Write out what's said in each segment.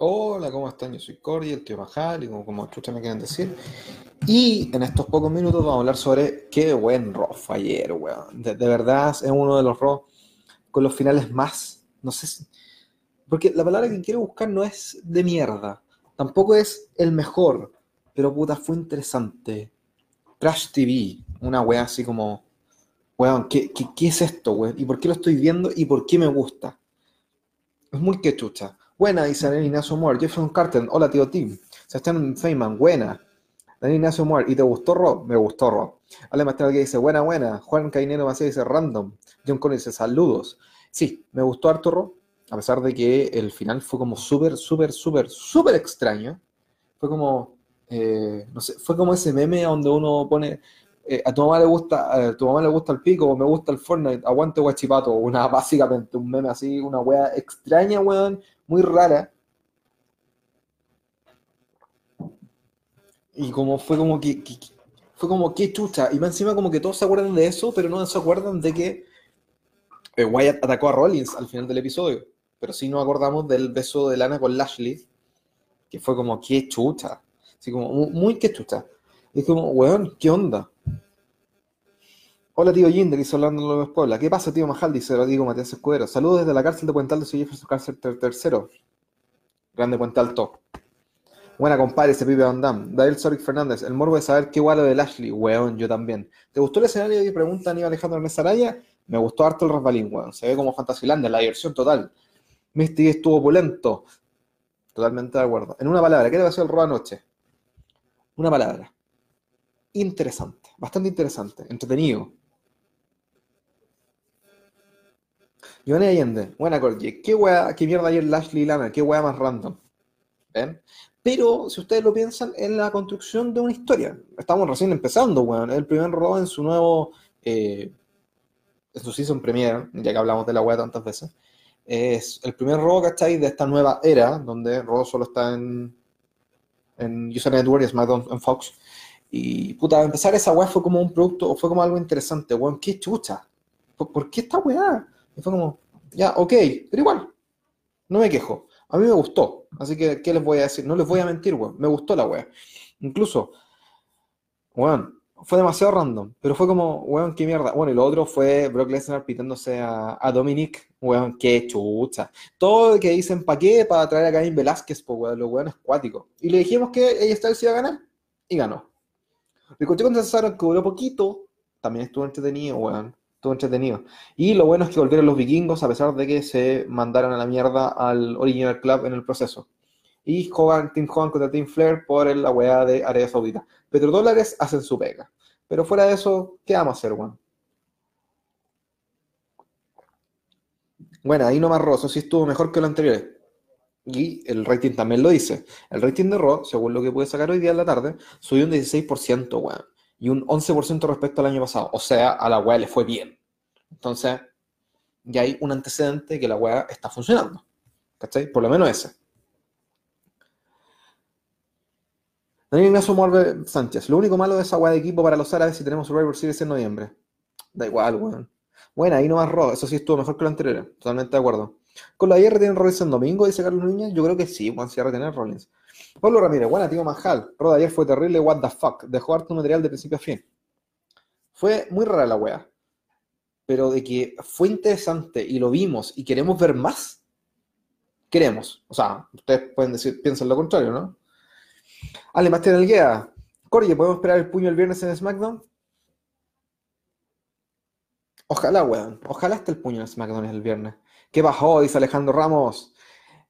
Hola, ¿cómo están? Yo soy Cordy, el tío Majal, y como, como chucha me quieren decir. Y en estos pocos minutos vamos a hablar sobre qué buen fue ayer, weón. De, verdad es uno de los Raw con los finales más, no sé si... Porque la palabra que quiero buscar no es de mierda, tampoco es el mejor, pero puta, fue interesante. Crash TV, una weá así como, weón, ¿qué, qué, qué es esto, weón? ¿Y por qué lo estoy viendo y por qué me gusta? Es muy que chucha. Buena, dice Daniel Ignacio Moore. Jefferson Carter, hola tío Tim. Sebastián Feynman, buena. Daniel Ignacio Moore, ¿y te gustó Rob? Me gustó Rob. Ale Mastral dice, buena, buena. Juan Cainero Macías dice, random. John Connor dice, saludos. Sí, me gustó harto Rob, a pesar de que el final fue como súper, súper, súper, súper extraño. Fue como, eh, no sé, fue como ese meme donde uno pone, eh, a tu mamá le gusta, a tu mamá le gusta el pico, o me gusta el Fortnite, aguante guachipato, una, básicamente un meme así, una wea extraña, weón, muy rara. Y como fue como que, fue como que chucha, y más encima como que todos se acuerdan de eso, pero no se acuerdan de que eh, Wyatt atacó a Rollins al final del episodio. Pero sí nos acordamos del beso de Lana con Lashley, que fue como que chucha, así como muy que chucha. Y es como, weón, ¿qué onda? Hola tío Jinder, dice Orlando López Puebla. ¿Qué pasa tío Majal? Dice Rodrigo Matías Escudero. Saludos desde la cárcel de Puente Alto, soy Jefferson Cárcel ter- tercero. Grande Puente Alto. Buena compadre, ese pibe Van Damme. Soric Fernández, el morbo de saber qué gualo de Lashley. Weón, yo también. ¿Te gustó el escenario y pregunta Aníbal Alejandro Ernesto Araya? Me gustó harto el resbalín, weón. Se ve como Fantasylandia, la diversión total. Misty estuvo opulento. Totalmente de acuerdo. En una palabra, ¿qué te pareció el robo anoche? Una palabra. Interesante. Bastante interesante. Entretenido. Giovanni Allende, buena Corgi. ¿Qué wea, qué mierda ayer Lashley Lana? ¿Qué wea más random? ¿Ven? Pero si ustedes lo piensan, es la construcción de una historia. Estamos recién empezando, weón. El primer robo en su nuevo. eh, en su season premiere, ya que hablamos de la wea tantas veces. Es el primer robo, ¿cachai? De esta nueva era, donde Raw solo está en, en Network y SmackDown en Fox. Y puta, empezar esa weá fue como un producto, fue como algo interesante, weón. ¿Qué chucha? ¿Por, qué esta weá? Y fue como, ya, ok, pero igual, no me quejo. A mí me gustó. Así que, ¿qué les voy a decir? No les voy a mentir, weón. Me gustó la weá. Incluso, weón, fue demasiado random. Pero fue como, weón, qué mierda. Bueno, y lo otro fue Brock Lesnar pitándose a, Dominic. Weón, qué chucha. Todo lo que dicen, ¿para qué? Para traer a Caín Velázquez, pues, weón. Los weones cuáticos. Y le dijimos que ella Styles iba a ganar. Y ganó. Ricochet contra Cesaro, que duró poquito. También estuvo entretenido, weón. Estuvo entretenido. Y lo bueno es que volvieron los vikingos a pesar de que se mandaron a la mierda al Original Club en el proceso. Y Hogan, Team Hogan contra Team Flair por la weá de Arabia Saudita. Petrodólares hacen su pega. Pero fuera de eso, ¿qué vamos a hacer, weón? Bueno, ahí nomás Raw, eso sí estuvo mejor que lo anterior. Y el rating también lo dice. El rating de Raw, según lo que pude sacar hoy día en la tarde, subió un 16%, weón. Y un 11% respecto al año pasado. O sea, a la weá le fue bien. Entonces, ya hay un antecedente que la weá está funcionando. ¿Cachai? Por lo menos ese. Daniel Ignacio Morbe Sánchez. Lo único malo de esa weá de equipo para los árabes si tenemos Survivor Series en noviembre. Da igual, weón. Bueno, ahí no más Raw. Eso sí estuvo mejor que lo anterior. Totalmente de acuerdo. ¿Con la tienen Rollins en domingo? Dice Carlos Núñez. Yo creo que sí, Juan Sierra tiene Rollins. Pablo Ramírez, buena, tío Majal. Roda ayer fue terrible, what the fuck. Dejó harto material de principio a fin. Fue muy rara la wea. Pero de que fue interesante y lo vimos y queremos ver más, queremos. O sea, ustedes pueden decir, piensan lo contrario, ¿no? Ale, el guía. Corey, ¿podemos esperar el puño el viernes en SmackDown? Ojalá, weón. Ojalá esté el puño en SmackDown el viernes. ¿Qué bajó? Dice Alejandro Ramos.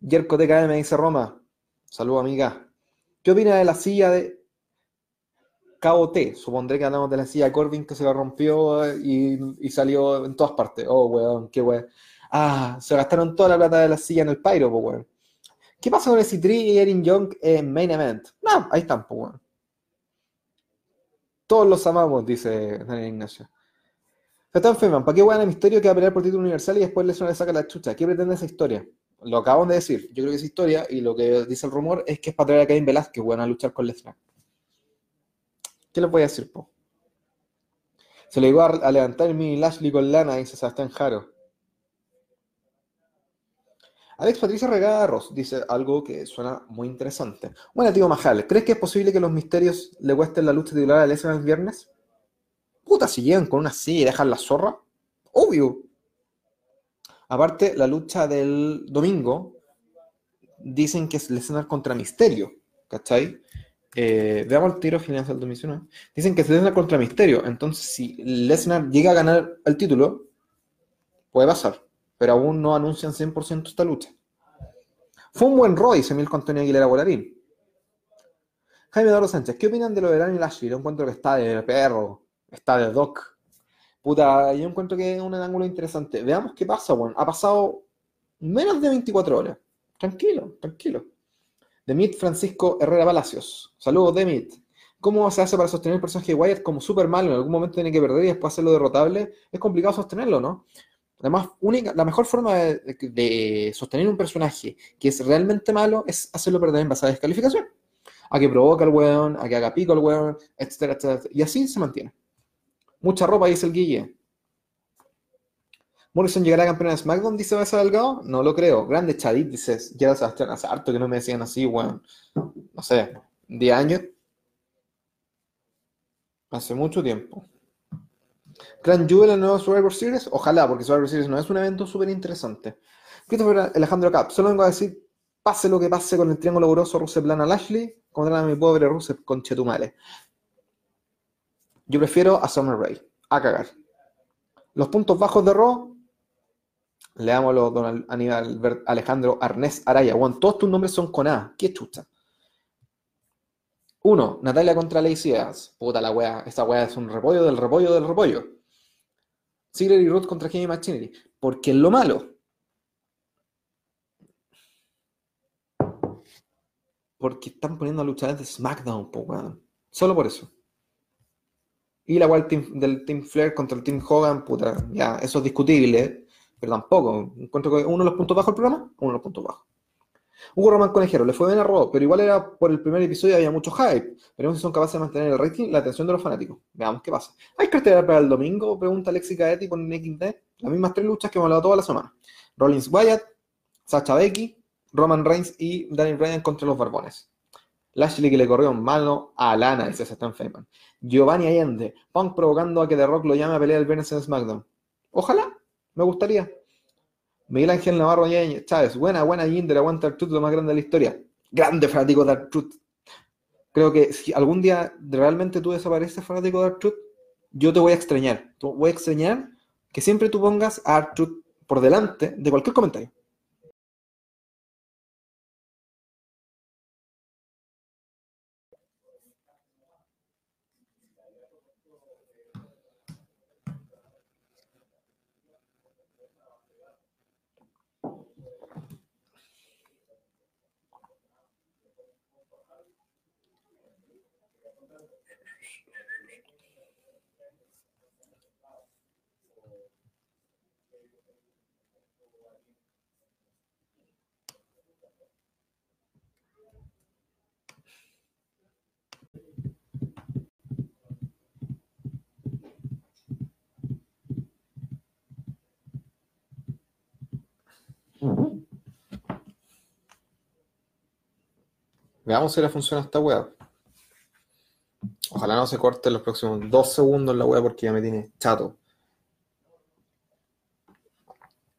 Yerko TKM dice Roma. Saludos, amiga. ¿Qué opina de la silla de KOT? Supondré que hablamos de la silla Corbin que se la rompió eh, y, salió en todas partes. Oh, weón, qué weón. Ah, se gastaron toda la plata de la silla en el Pyro, pues, weón. ¿Qué pasa con el C3 y Erin Young en Main Event? No, ahí están, weón. Todos los amamos, dice Daniel Ignacio. Están Feynman, ¿para qué weón a Misterio que va a pelear por título universal y después Lesnar le saca la chucha? ¿Qué pretende esa historia? Lo acabamos de decir. Yo creo que esa historia, y lo que dice el rumor, es que es para traer a Cain Velázquez, weón, a luchar con Lesnar. ¿Qué les voy a decir, po? Se le llegó a, a levantar el mini Lashley con lana, dice Sebastián Jaro. Alex Patricia Regada Ross dice algo que suena muy interesante. Bueno, tío Majal, ¿crees que es posible que los misterios le cuesten la lucha titular a Lesnar el viernes? Puta, si llegan con una silla y dejan la zorra. Obvio. Aparte, la lucha del domingo dicen que es Lesnar contra Misterio. ¿Cachai? Eh, veamos el tiro final del 2019. Dicen que es Lesnar contra Misterio. Entonces, si Lesnar llega a ganar el título, puede pasar. Pero aún no anuncian 100% esta lucha. Fue un buen Roy, dice Milko Antonio Aguilera Volarín. Jaime Eduardo Sánchez, ¿qué opinan de lo de Daniel Lashley? Yo encuentro que está de perro, está de doc. Puta, yo encuentro que es un ángulo interesante. Veamos qué pasa, bueno. Ha pasado menos de 24 horas. Tranquilo, tranquilo. Demit Francisco Herrera Palacios. Saludos, Demit. ¿Cómo se hace para sostener el personaje de Wyatt como súper malo? En algún momento tiene que perder y después hacerlo derrotable. Es complicado sostenerlo, ¿no? Además, única, la mejor forma de, sostener un personaje que es realmente malo es hacerlo perder en base a descalificación. A que provoca al weón, a que haga pico al weón, etcétera, etcétera. Y así se mantiene. Mucha ropa, dice el Guille. Morrison llegará a campeón de SmackDown, dice Besa Delgado. No lo creo. Grande Chadit, dices. Ya Sebastián, hace harto que no me decían así, weón. No sé, 10 años. Hace mucho tiempo. Gran Jewel en el nuevo Survivor Series. Ojalá, porque Survivor Series no es un evento súper interesante. Christopher Alejandro Cap. Solo vengo a decir, pase lo que pase con el triángulo amoroso Rusev Lana Lashley, contra mi pobre Rusev con Chetumale. Yo prefiero a Summer Rae. A cagar. Los puntos bajos de Raw. Leámoslo, don Aníbal Alejandro Arnés Araya. Juan, todos tus nombres son con A. Qué chucha. Uno, Natalia contra Lacey. Puta la wea. Esta wea es un repollo del repollo del repollo. Ziggler y Ruth contra Jamie Machinery. Porque lo malo. Porque están poniendo a luchadores de SmackDown, po, weón. Solo por eso. Y la cual del Team Flair contra el Team Hogan, puta, ya, eso es discutible, pero tampoco. Encuentro que uno de los puntos bajos del programa, uno de los puntos bajos. Hugo Román Conejero, le fue bien a Raw, pero igual era por el primer episodio había mucho hype. Veremos si son capaces de mantener el rating la atención de los fanáticos. Veamos qué pasa. ¿Hay cartera para el domingo? Pregunta Alexi Caetti por NXT. Las mismas tres luchas que hemos hablado toda la semana. Rollins Wyatt, Sacha Becky, Roman Reigns y Daniel Bryan contra los Barbones. Lashley que le corrió mano a Lana, dice Stan Feynman. Giovanni Allende, Punk provocando a que The Rock lo llame a pelear el viernes en SmackDown. Ojalá, me gustaría. Miguel Ángel Navarro Chávez, buena, buena Jinder, aguanta el Truth, lo más grande de la historia. Grande fanático de Truth. Creo que si algún día realmente tú desapareces fanático de Truth, yo te voy a extrañar. Voy a extrañar que siempre tú pongas a Truth por delante de cualquier comentario. Veamos si le funciona esta web. Ojalá no se corte los próximos dos segundos la web porque ya me tiene chato.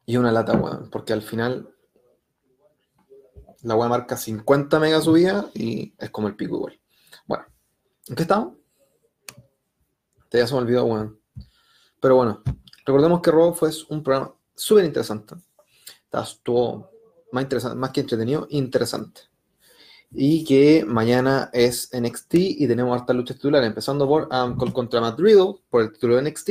Y una lata, weón, porque al final la web marca 50 megas subida y es como el pico igual. Bueno, ¿en qué estamos? Te ya se me olvidó, weón. Pero bueno, recordemos que Robo fue un programa súper interesante. Estuvo más interesante, más que entretenido, interesante y que mañana es NXT y tenemos harta lucha titular, empezando por um, contra Matt Riddle por el título de NXT,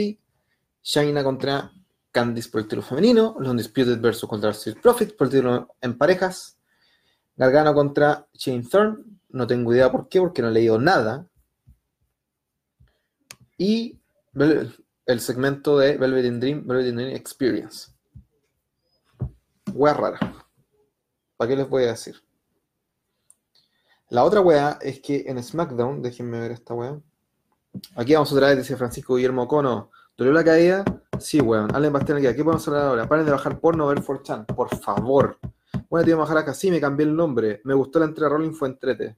Shaina contra Candice por el título femenino, los Undisputed versus contra Street Profit por el título en parejas, Gargano contra Shane Thorne, no tengo idea por qué, porque no he leído nada, y el segmento de Velvet in Dream, Velvet in Dream Experience. Wea rara. ¿Para qué les voy a decir? La otra weá es que en SmackDown, déjenme ver esta weá. Aquí vamos otra vez, dice Francisco Guillermo Cono. ¿Dolió la caída? Sí, weón. Allen Bastián aquí. ¿Qué podemos hablar ahora? Paren de bajar porno ver 4chan. Por favor. Bueno, tío Majaraca, sí, me cambié el nombre. Me gustó la entrega Rolling, fue entrete.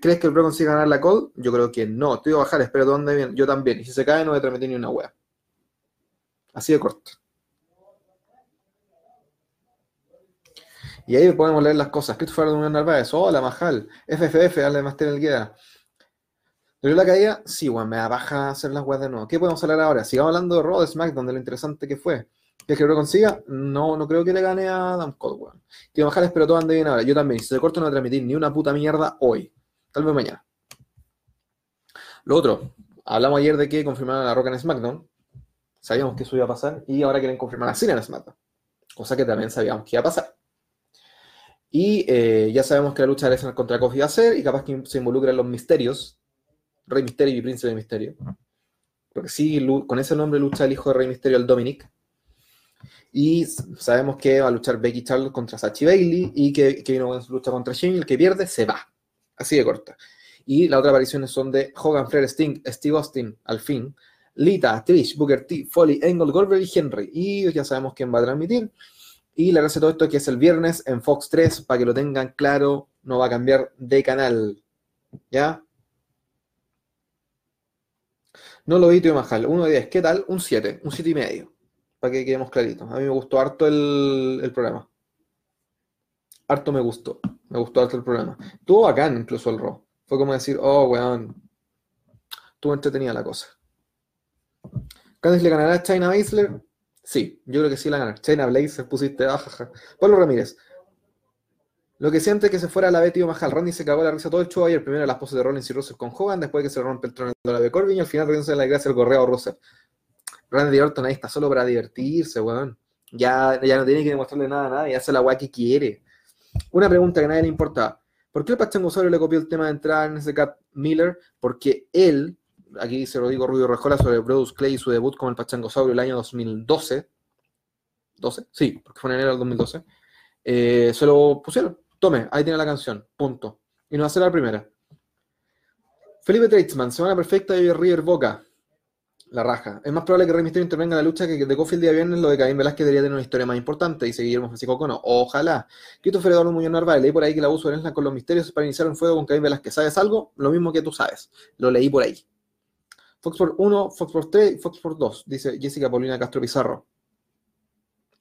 ¿Crees que el Bro consiga ganar la call? Yo creo que no. Te voy a bajar, espero dónde bien. Yo también. Y si se cae, no voy a transmitir ni una wea. Así de corto. Y ahí podemos leer las cosas. Christopher de Narváez. Hola, Majal. FFF, dale más el guía. ¿Le la caída? Sí, weón, me da baja hacer las weas de nuevo. ¿Qué podemos hablar ahora? Sigamos hablando de Raw, de SmackDown, de lo interesante que fue. ¿Qué es que lo consiga? No, no creo que le gane a Adam Cole, weón. Tío Majal, pero todo ande bien ahora. Yo también. Si se corto no voy transmitir ni una puta mierda hoy. Tal vez mañana. Lo otro, hablamos ayer de que confirmaron a la Roca en SmackDown. Sabíamos que eso iba a pasar. Y ahora quieren confirmar a Cena en SmackDown. Cosa que también sabíamos que iba a pasar. Y eh, ya sabemos que la lucha de Lesnar contra Kofi va a ser, y capaz que se involucran los misterios, Rey Misterio y Príncipe de Misterio. Porque sí, con ese nombre lucha el hijo de Rey Misterio, el Dominic. Y sabemos que va a luchar Becky Charlotte contra Sachi Bailey y que Kevin Owens lucha contra Shane. El que pierde se va. Así de corta. Y las otras apariciones son de Hogan, Flair, Sting, Steve Austin, al fin, Lita, Trish, Booker T, Foley, Engel, Goldberg y Henry. Y ya sabemos quién va a transmitir. Y le gracia todo esto que es el viernes en Fox 3, para que lo tengan claro, no va a cambiar de canal. ¿Ya? No lo vi, tío Majal. 1 de 10. ¿Qué tal? Un 7, un 7 y medio. Para que quedemos claritos. A mí me gustó harto el, el programa. Harto me gustó. Me gustó harto el programa. Estuvo bacán incluso el Raw. Fue como decir, oh, weón. Estuvo entretenida la cosa. Candice le ganará a China Baszler. Sí, yo creo que sí la ganar. China Blazer pusiste, ajaja. Pablo Ramírez. Lo que siente es que se fuera la Betty Mahal. Randy se cagó la risa todo el show ayer. Primero las poses de Rollins y Russell con Hogan, después que se rompe el trono de la de Corbin y al final riéndose la gracia al correo Russell. Randy Orton ahí está solo para divertirse, weón. Ya, ya no tiene que demostrarle nada a nadie, hace la weá que quiere. Una pregunta que a nadie le importa. ¿Por qué el Pachangosaurio le copió el tema de entrar en ese Cat Miller? Porque él aquí dice Rodrigo Rubio Rejola sobre Brodus Clay y su debut con el Pachangosaurio el año 2012. ¿12? Sí, porque fue en enero del 2012. Eh, se lo pusieron. Tome, ahí tiene la canción. Punto. Y no va a ser la primera. Felipe Tradesman, semana perfecta de River Boca. La raja. Es más probable que Rey Mysterio intervenga en la lucha que de Coffee el día viernes lo de Caín Velázquez debería tener una historia más importante y seguir Francisco Cono. Ojalá. Christopher Eduardo Muñoz Narváez, leí por ahí que la abuso de con los misterios para iniciar un fuego con Caín Velázquez. ¿Sabes algo? Lo mismo que tú sabes. Lo leí por ahí. Fox por 1, Fox por 3, Fox por 2, dice Jessica Paulina Castro Pizarro.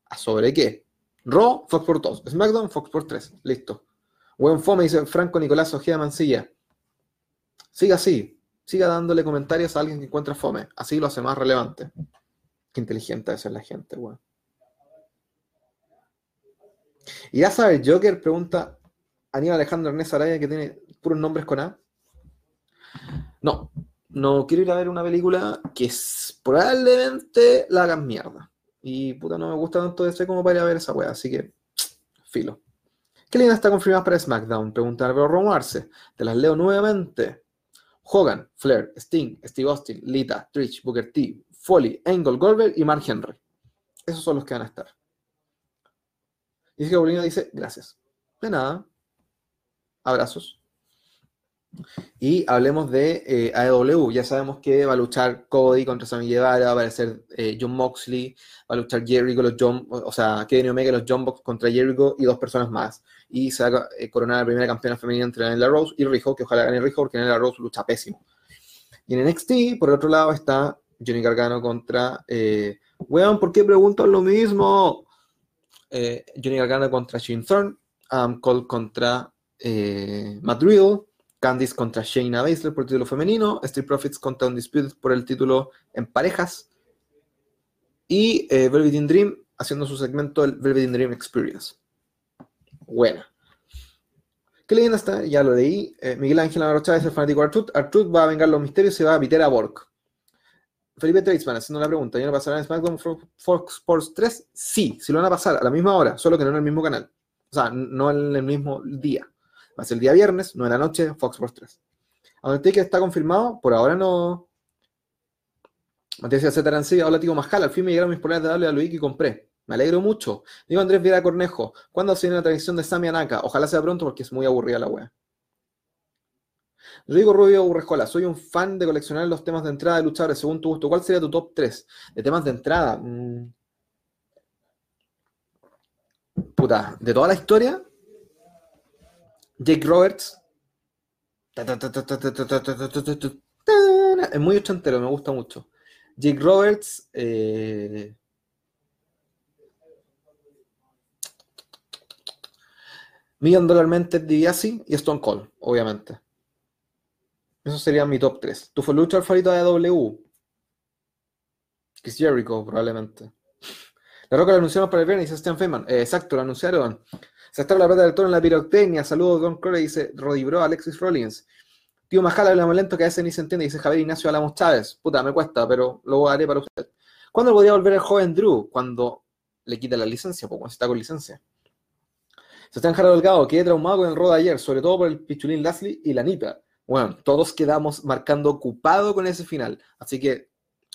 ¿A sobre qué? Raw, Fox por 2. SmackDown, Fox por 3. Listo. Buen fome, dice Franco Nicolás Ojeda Mancilla. Siga así. Siga dándole comentarios a alguien que encuentra fome. Así lo hace más relevante. Qué inteligente es la gente, weón. Y ya sabes, Joker pregunta Aníbal Alejandro Ernest Araya que tiene puros nombres con A. No, no quiero ir a ver una película que es, probablemente la hagan mierda. Y puta, no me gusta tanto ese como para ir a ver esa wea, así que, filo. ¿Qué línea está confirmada para SmackDown? Pregunta Álvaro Romarse. Te las leo nuevamente. Hogan, Flair, Sting, Steve Austin, Lita, Trish, Booker T, Foley, Angle, Goldberg y Mark Henry. Esos son los que van a estar. Y dice que Bolina dice, gracias. De nada. Abrazos. Y hablemos de eh, AEW. Ya sabemos que va a luchar Cody contra Sammy Guevara, va a aparecer eh, John Moxley, va a luchar Jericho, los John, o sea, Kenny Omega, los John Box contra Jericho y dos personas más. Y se va a eh, coronar la primera campeona femenina entre Daniela Rose y Rijo, que ojalá gane Rijo porque Daniela Rose lucha pésimo. Y en NXT, por el otro lado, está Johnny Gargano contra. Eh, weón, ¿por qué preguntan lo mismo? Johnny Gargano contra Shane Thorne, Cole contra Matt Riddle. Candice contra Shayna Baszler por el título femenino, Street Profits contra Undisputed por el título en parejas, y eh, Velvet Dream haciendo su segmento el Velvet in Dream Experience. Buena. ¿Qué leyenda está? Ya lo leí. Eh, Miguel Ángel Navarro Chávez, el fanático de Artruth. Artruth va a vengar los misterios y va a meter a Borg. Felipe Tradesman haciendo la pregunta. ¿Ya no pasará en SmackDown Fox Sports 3? Sí, si lo van a pasar a la misma hora, solo que no en el mismo canal. O sea, no en el mismo día. Va a el día viernes, 9 de la noche, Fox Sports 3. ¿A el está confirmado? Por ahora no. Matías Z. Arancilla, hola tío Majal, al fin me llegaron mis poleras de W y compré. Me alegro mucho. Digo Andrés Viera Cornejo, ¿cuándo se viene la transmisión de Sami Anaka? Ojalá sea pronto porque es muy aburrida la wea. Rodrigo Rubio Urrejola, soy un fan de coleccionar los temas de entrada de luchadores según tu gusto. ¿Cuál sería tu top 3 de temas de entrada? Mm. puta, de toda la historia, Jake Roberts. Es muy ochentero, me gusta mucho. Jake Roberts. Eh, Million Dollar Mente DiBiase y Stone Cold, obviamente. Eso sería mi top 3. ¿Tu lucha favorito de AW? Chris Jericho, probablemente. La Roca lo anunciaron para el viernes, Stan Feynman. Eh, exacto, lo anunciaron. Se está la plata del toro en la pirotecnia. Saludos, Don Crowley, dice Rodibro, Alexis Rollins. Tío Majala habla más lento que a veces ni se entiende, dice Javier Ignacio Alamos Chávez. Puta, me cuesta, pero lo haré para usted. ¿Cuándo podría volver el joven Drew? Cuando le quita la licencia, pues cuando está con licencia. Se está Jara Delgado, quedé traumado con el rod ayer, sobre todo por el Pichulín Lashley y la Nipa. Bueno, todos quedamos marcando ocupado con ese final. Así que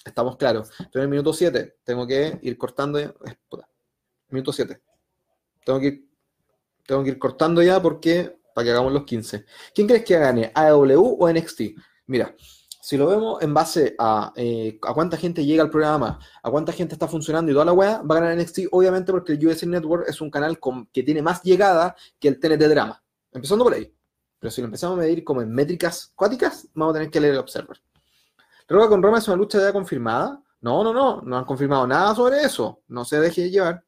estamos claros. Estoy en el minuto 7. Tengo que ir cortando. Ya. Minuto 7. Tengo que ir, tengo que ir cortando ya porque para que hagamos los 15. ¿Quién crees que gane? ¿AW o NXT? Mira, si lo vemos en base a, eh, a cuánta gente llega al programa, a cuánta gente está funcionando y toda la weá, va a ganar NXT, obviamente porque el USA Network es un canal que tiene más llegada que el TNT Drama. Empezando por ahí. Pero si lo empezamos a medir como en métricas cuáticas, vamos a tener que leer el Observer. Roca con Roma es una lucha ya confirmada. No, no, no, no han confirmado nada sobre eso. No se deje llevar.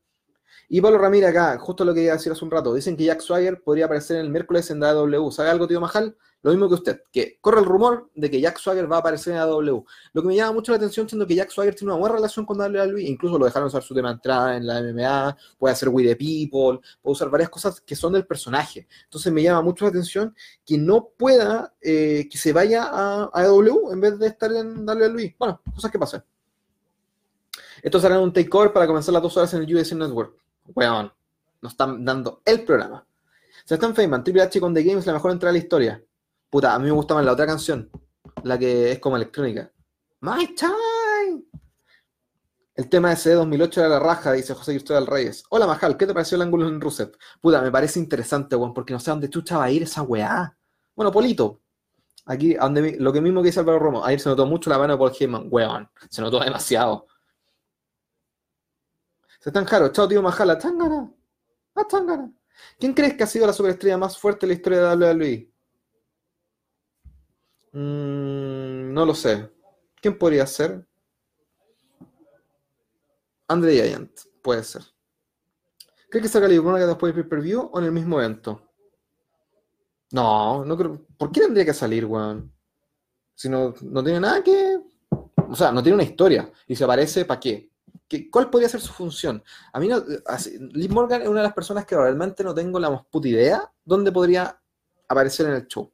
Y Pablo Ramírez acá, justo lo que iba a decir hace un rato, dicen que Jack Swagger podría aparecer el miércoles en AW. ¿Sabe algo, tío Majal? Lo mismo que usted, que corre el rumor de que Jack Swagger va a aparecer en AW. Lo que me llama mucho la atención siendo que Jack Swagger tiene una buena relación con WWE, incluso lo dejaron usar su tema entrada en la MMA, puede hacer We the People, puede usar varias cosas que son del personaje. Entonces me llama mucho la atención que no pueda, eh, que se vaya a, AW en vez de estar en WWE. Bueno, cosas que pasan. Estos harán un takeover para comenzar las dos horas en el UFC Network. Weón, nos están dando el programa. Se están Feynman, Triple H con The Game es la mejor entrada de la historia. Puta, a mí me gusta más la otra canción, la que es como electrónica. My time. El tema de ese 2008 era la raja, dice José Cristóbal Reyes. Hola, Majal, ¿qué te pareció el ángulo en Rusev? Puta, me parece interesante, weón, porque no sé dónde chucha va a ir esa weá. Bueno, Polito. Aquí, lo que mismo que dice Álvaro Romo. Ayer se notó mucho la mano de Paul Heyman, weón. Se notó demasiado. Se están jaro. Chao, tío Majala. Tangana. Ah, tangana. ¿Quién crees que ha sido la superestrella más fuerte en la historia de WWE? Mm, no lo sé. ¿Quién podría ser? Andre Giant, puede ser. ¿Crees que salga que después del pay-per-view o en el mismo evento? No, no creo. ¿Por qué tendría que salir, weón? Si no, no tiene nada que. O sea, no tiene una historia. Y se aparece, ¿para qué? ¿Cuál podría ser su función? A mí, no, Liz Morgan es una de las personas que realmente no tengo la más puta idea dónde podría aparecer en el show.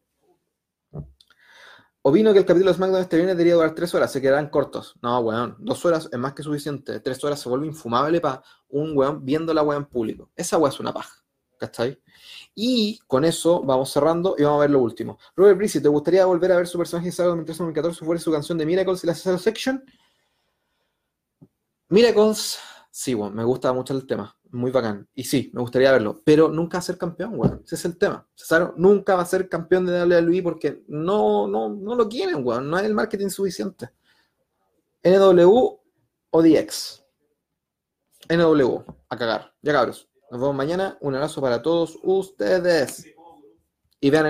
Opino que el capítulo de SmackDown este viernes debería durar tres horas, se quedarán cortos. No, weón, dos horas es más que suficiente. Tres horas se vuelve infumable para un weón viendo la weón en público. Esa weón es una paja, ¿cachai? Y con eso vamos cerrando y vamos a ver lo último. Robert Brisi, ¿te gustaría volver a ver su personaje de Sábado 2013-2014 fuera su canción de Miracles y la Section? Miracles, sí, bueno, me gusta mucho el tema, muy bacán. Y sí, me gustaría verlo, pero nunca va a ser campeón, weón. Ese es el tema. Cesaro nunca va a ser campeón de WWE porque no, no, no lo quieren, weón. No hay el marketing suficiente. NW o DX. NW, a cagar. Ya cabros. Nos vemos mañana. Un abrazo para todos ustedes. Y vean